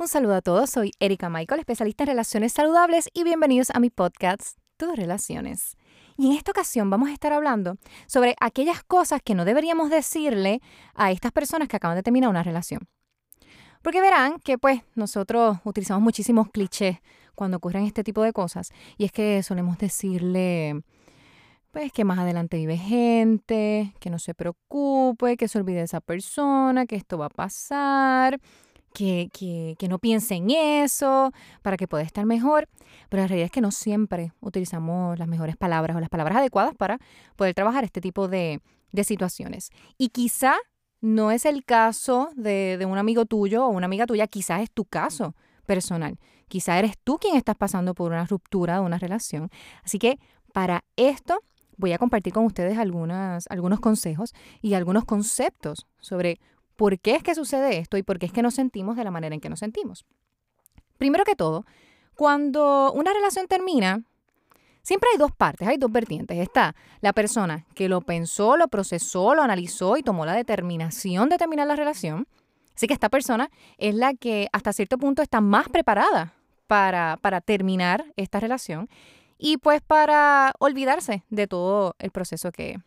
Un saludo a todos, soy Erika Michael, especialista en relaciones saludables y bienvenidos a mi podcast, Tus Relaciones. Y en esta ocasión vamos a estar hablando sobre aquellas cosas que no deberíamos decirle a estas personas que acaban de terminar una relación. Porque verán que pues nosotros utilizamos muchísimos clichés cuando ocurren este tipo de cosas y es que solemos decirle pues que más adelante vive gente, que no se preocupe, que se olvide de esa persona, que esto va a pasar que, no piense en eso para que pueda estar mejor. Pero la realidad es que no siempre utilizamos las mejores palabras o las palabras adecuadas para poder trabajar este tipo de, situaciones. Y quizá no es el caso de, de, un amigo tuyo o una amiga tuya, quizás es tu caso personal. Quizá eres tú quien estás pasando por una ruptura de una relación. Así que para esto voy a compartir con ustedes algunas, algunos consejos y algunos conceptos sobre por qué es que sucede esto y por qué es que nos sentimos de la manera en que nos sentimos. Primero que todo, cuando una relación termina, siempre hay dos partes, hay dos vertientes. Está la persona que lo pensó, lo procesó, lo analizó y tomó la determinación de terminar la relación. Así que esta persona es la que hasta cierto punto está más preparada para, para terminar esta relación y pues para olvidarse de todo el proceso que,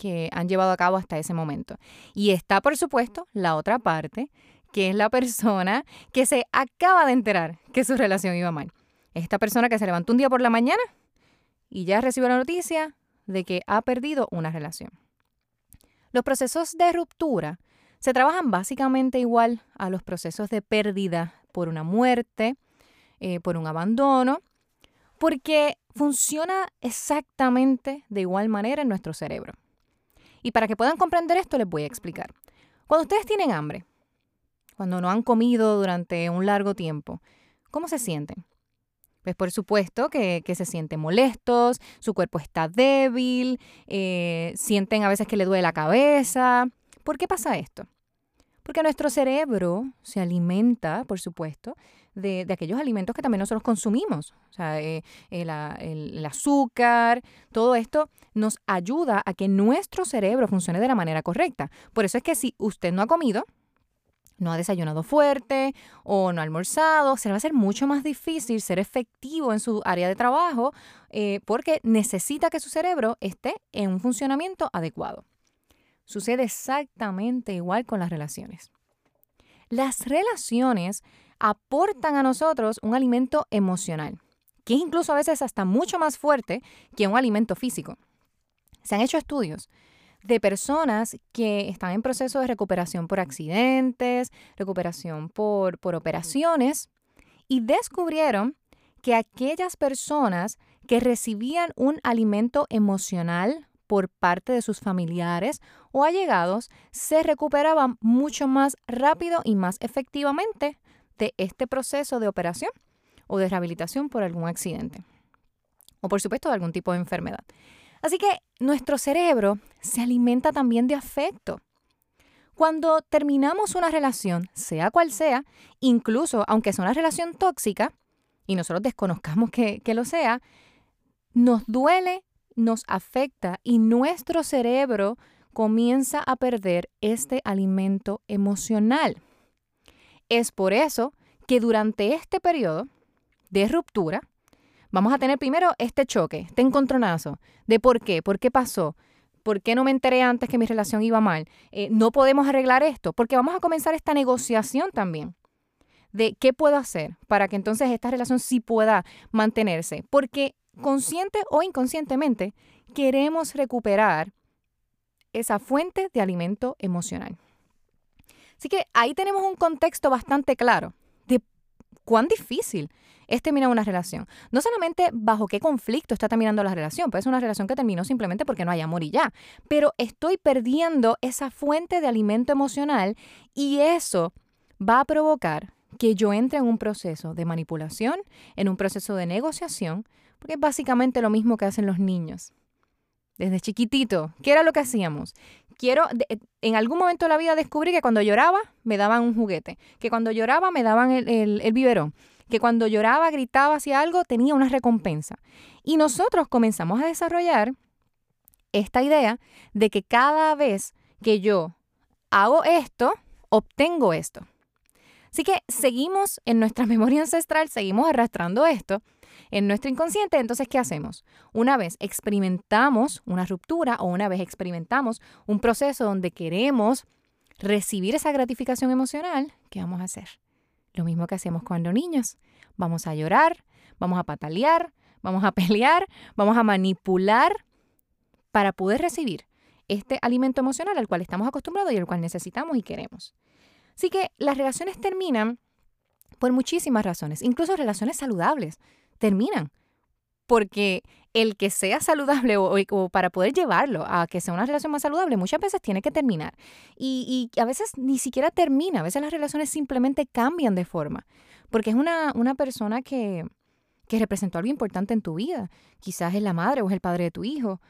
que han llevado a cabo hasta ese momento. Y está, por supuesto, la otra parte, que es la persona que se acaba de enterar que su relación iba mal. Esta persona que se levantó un día por la mañana y ya recibió la noticia de que ha perdido una relación. Los procesos de ruptura se trabajan básicamente igual a los procesos de pérdida por una muerte, eh, por un abandono, porque funciona exactamente de igual manera en nuestro cerebro. Y para que puedan comprender esto les voy a explicar. Cuando ustedes tienen hambre, cuando no han comido durante un largo tiempo, ¿cómo se sienten? Pues por supuesto que, se sienten molestos, su cuerpo está débil, eh, sienten a veces que le duele la cabeza. ¿Por qué pasa esto? Porque nuestro cerebro se alimenta, por supuesto, de, aquellos alimentos que también nosotros consumimos. O sea, eh, el, azúcar, todo esto nos ayuda a que nuestro cerebro funcione de la manera correcta. Por eso es que si usted no ha comido, no ha desayunado fuerte o no ha almorzado, se le va a hacer mucho más difícil ser efectivo en su área de trabajo eh, porque necesita que su cerebro esté en un funcionamiento adecuado. Sucede exactamente igual con las relaciones. Las relaciones aportan a nosotros un alimento emocional, que es incluso a veces hasta mucho más fuerte que un alimento físico. Se han hecho estudios de personas que están en proceso de recuperación por accidentes, recuperación por, por operaciones, y descubrieron que aquellas personas que recibían un alimento emocional por parte de sus familiares o allegados se recuperaban mucho más rápido y más efectivamente este proceso de operación o de rehabilitación por algún accidente o por supuesto de algún tipo de enfermedad. Así que nuestro cerebro se alimenta también de afecto. Cuando terminamos una relación, sea cual sea, incluso aunque sea una relación tóxica, y nosotros desconozcamos que, que lo sea, nos duele, nos afecta y nuestro cerebro comienza a perder este alimento emocional. Es por eso que durante este periodo de ruptura vamos a tener primero este choque, este encontronazo de por qué, por qué pasó, por qué no me enteré antes que mi relación iba mal, eh, no podemos arreglar esto, porque vamos a comenzar esta negociación también de qué puedo hacer para que entonces esta relación sí pueda mantenerse, porque consciente o inconscientemente queremos recuperar esa fuente de alimento emocional. Así que ahí tenemos un contexto bastante claro de cuán difícil es terminar una relación. No solamente bajo qué conflicto está terminando la relación, puede ser una relación que terminó simplemente porque no hay amor y ya, pero estoy perdiendo esa fuente de alimento emocional y eso va a provocar que yo entre en un proceso de manipulación, en un proceso de negociación, porque es básicamente lo mismo que hacen los niños. Desde chiquitito, ¿qué era lo que hacíamos? Quiero, en algún momento de la vida descubrí que cuando lloraba me daban un juguete, que cuando lloraba me daban el, el, biberón, que cuando lloraba, gritaba, hacía algo, tenía una recompensa. Y nosotros comenzamos a desarrollar esta idea de que cada vez que yo hago esto, obtengo esto. Así que seguimos en nuestra memoria ancestral, seguimos arrastrando esto en nuestro inconsciente. Entonces, ¿qué hacemos? Una vez experimentamos una ruptura o una vez experimentamos un proceso donde queremos recibir esa gratificación emocional, ¿qué vamos a hacer? Lo mismo que hacemos cuando niños. Vamos a llorar, vamos a patalear, vamos a pelear, vamos a manipular para poder recibir este alimento emocional al cual estamos acostumbrados y al cual necesitamos y queremos. Así que las relaciones terminan por muchísimas razones, incluso relaciones saludables terminan porque el que sea saludable o, para poder llevarlo a que sea una relación más saludable, muchas veces tiene que terminar. Y, a veces ni siquiera termina, a veces las relaciones simplemente cambian de forma, porque es una, una persona que, que representó algo importante en tu vida. Quizás es la madre o es el padre de tu hijo.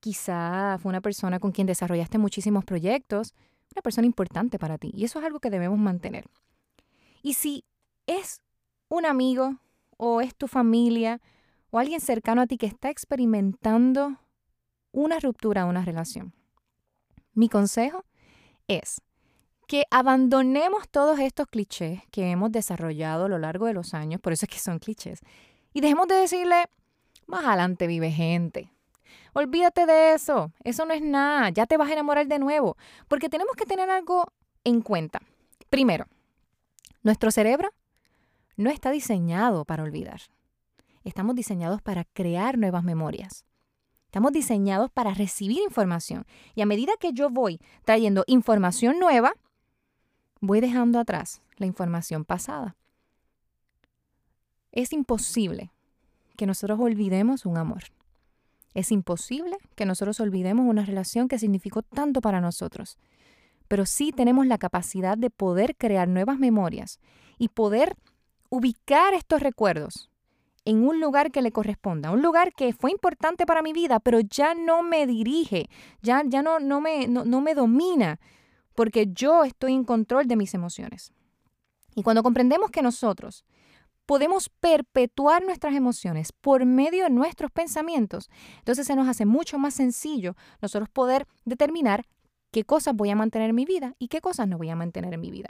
Quizás fue una persona con quien desarrollaste muchísimos proyectos, una persona importante para ti. Y eso es algo que debemos mantener. Y si es un amigo o es tu familia, o alguien cercano a ti que está experimentando una ruptura una relación. Mi consejo es que abandonemos todos estos clichés que hemos desarrollado a lo largo de los años, por eso es que son clichés, y dejemos de decirle, más adelante vive gente. Olvídate de eso, eso no es nada, ya te vas a enamorar de nuevo, porque tenemos que tener algo en cuenta. Primero, nuestro cerebro no está diseñado para olvidar estamos diseñados para crear nuevas memorias. Estamos diseñados para recibir información. Y a medida que yo voy trayendo información nueva, voy dejando atrás la información pasada. Es imposible que nosotros olvidemos un amor. Es imposible que nosotros olvidemos una relación que significó tanto para nosotros. Pero sí tenemos la capacidad de poder crear nuevas memorias y poder ubicar estos recuerdos en un lugar que le corresponda, un lugar que fue importante para mi vida, pero ya no me dirige, ya, ya no, no, me, no, me domina, porque yo estoy en control de mis emociones. Y cuando comprendemos que nosotros podemos perpetuar nuestras emociones por medio de nuestros pensamientos, entonces se nos hace mucho más sencillo nosotros poder determinar qué cosas voy a mantener en mi vida y qué cosas no voy a mantener en mi vida.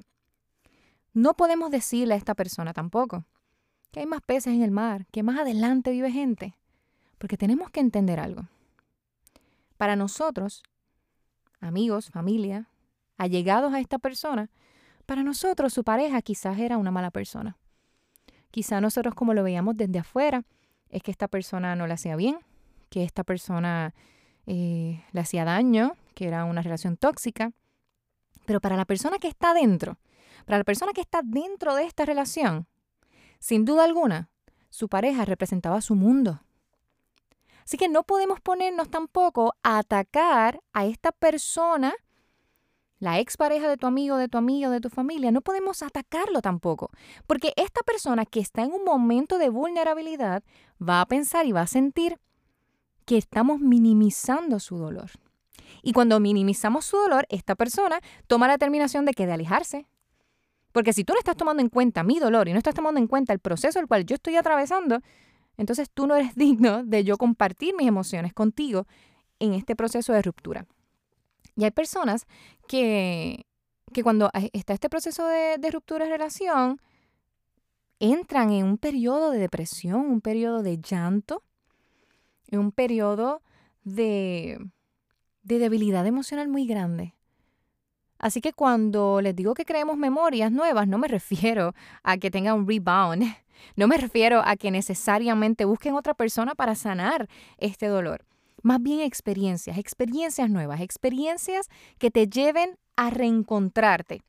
No podemos decirle a esta persona tampoco, que hay más peces en el mar, que más adelante vive gente. Porque tenemos que entender algo. Para nosotros, amigos, familia, allegados a esta persona, para nosotros su pareja quizás era una mala persona. Quizás nosotros como lo veíamos desde afuera, es que esta persona no le hacía bien, que esta persona eh, le hacía daño, que era una relación tóxica. Pero para la persona que está dentro, para la persona que está dentro de esta relación, sin duda alguna, su pareja representaba su mundo. Así que no podemos ponernos tampoco a atacar a esta persona, la expareja de tu amigo, de tu amigo, de tu familia. No podemos atacarlo tampoco. Porque esta persona que está en un momento de vulnerabilidad va a pensar y va a sentir que estamos minimizando su dolor. Y cuando minimizamos su dolor, esta persona toma la determinación de que de alejarse, porque si tú no estás tomando en cuenta mi dolor y no estás tomando en cuenta el proceso el cual yo estoy atravesando, entonces tú no eres digno de yo compartir mis emociones contigo en este proceso de ruptura. Y hay personas que, que cuando está este proceso de, ruptura de relación, entran en un periodo de depresión, un periodo de llanto, en un periodo de, de debilidad emocional muy grande. Así que cuando les digo que creemos memorias nuevas, no me refiero a que tengan un rebound, no me refiero a que necesariamente busquen otra persona para sanar este dolor. Más bien experiencias, experiencias nuevas, experiencias que te lleven a reencontrarte.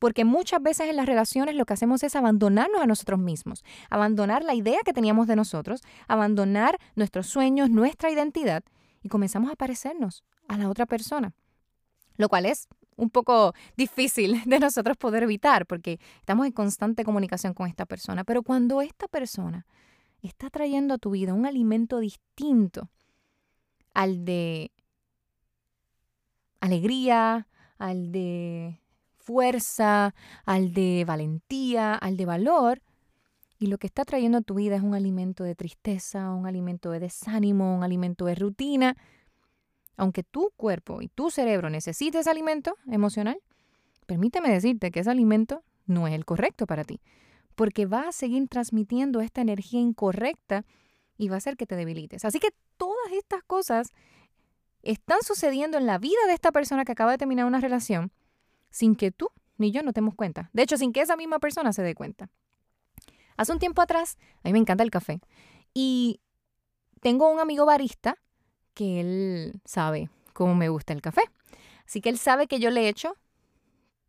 Porque muchas veces en las relaciones lo que hacemos es abandonarnos a nosotros mismos, abandonar la idea que teníamos de nosotros, abandonar nuestros sueños, nuestra identidad y comenzamos a parecernos a la otra persona. Lo cual es un poco difícil de nosotros poder evitar porque estamos en constante comunicación con esta persona. Pero cuando esta persona está trayendo a tu vida un alimento distinto al de alegría, al de fuerza, al de valentía, al de valor, y lo que está trayendo a tu vida es un alimento de tristeza, un alimento de desánimo, un alimento de rutina, aunque tu cuerpo y tu cerebro necesites alimento emocional, permíteme decirte que ese alimento no es el correcto para ti, porque va a seguir transmitiendo esta energía incorrecta y va a hacer que te debilites. Así que todas estas cosas están sucediendo en la vida de esta persona que acaba de terminar una relación sin que tú ni yo nos demos cuenta. De hecho, sin que esa misma persona se dé cuenta. Hace un tiempo atrás, a mí me encanta el café. Y tengo un amigo barista que él sabe cómo me gusta el café. Así que él sabe que yo le echo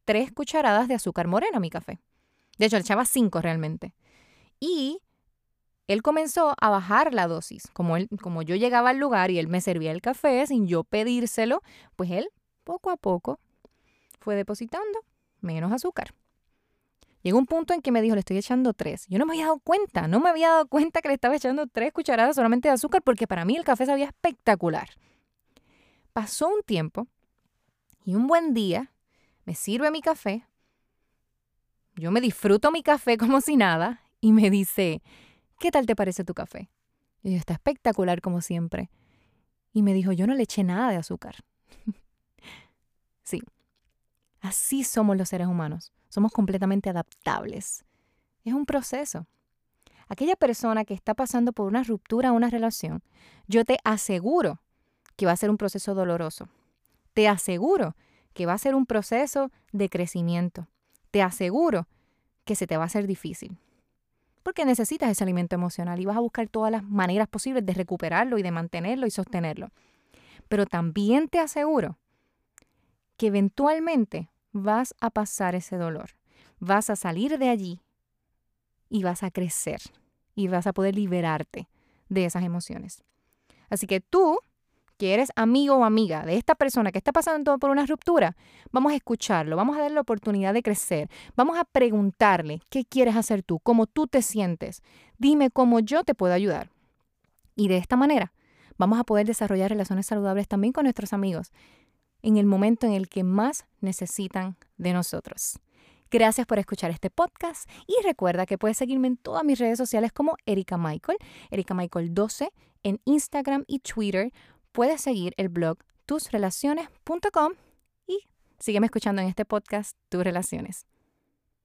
tres cucharadas de azúcar morena a mi café. De hecho, le echaba cinco realmente. Y él comenzó a bajar la dosis. Como, él, como yo llegaba al lugar y él me servía el café sin yo pedírselo, pues él poco a poco fue depositando menos azúcar. Llegó un punto en que me dijo, le estoy echando tres. Yo no me había dado cuenta, no me había dado cuenta que le estaba echando tres cucharadas solamente de azúcar porque para mí el café sabía espectacular. Pasó un tiempo y un buen día me sirve mi café. Yo me disfruto mi café como si nada y me dice, ¿qué tal te parece tu café? Y yo, está espectacular como siempre. Y me dijo, yo no le eché nada de azúcar. sí, así somos los seres humanos. Somos completamente adaptables. Es un proceso. Aquella persona que está pasando por una ruptura o una relación, yo te aseguro que va a ser un proceso doloroso. Te aseguro que va a ser un proceso de crecimiento. Te aseguro que se te va a hacer difícil. Porque necesitas ese alimento emocional y vas a buscar todas las maneras posibles de recuperarlo y de mantenerlo y sostenerlo. Pero también te aseguro que eventualmente vas a pasar ese dolor, vas a salir de allí y vas a crecer y vas a poder liberarte de esas emociones. Así que tú, que eres amigo o amiga de esta persona que está pasando por una ruptura, vamos a escucharlo, vamos a darle la oportunidad de crecer, vamos a preguntarle qué quieres hacer tú, cómo tú te sientes, dime cómo yo te puedo ayudar. Y de esta manera vamos a poder desarrollar relaciones saludables también con nuestros amigos en el momento en el que más necesitan de nosotros. Gracias por escuchar este podcast y recuerda que puedes seguirme en todas mis redes sociales como Erika Michael, Erika Michael 12 en Instagram y Twitter. Puedes seguir el blog tusrelaciones.com y sígueme escuchando en este podcast Tus Relaciones.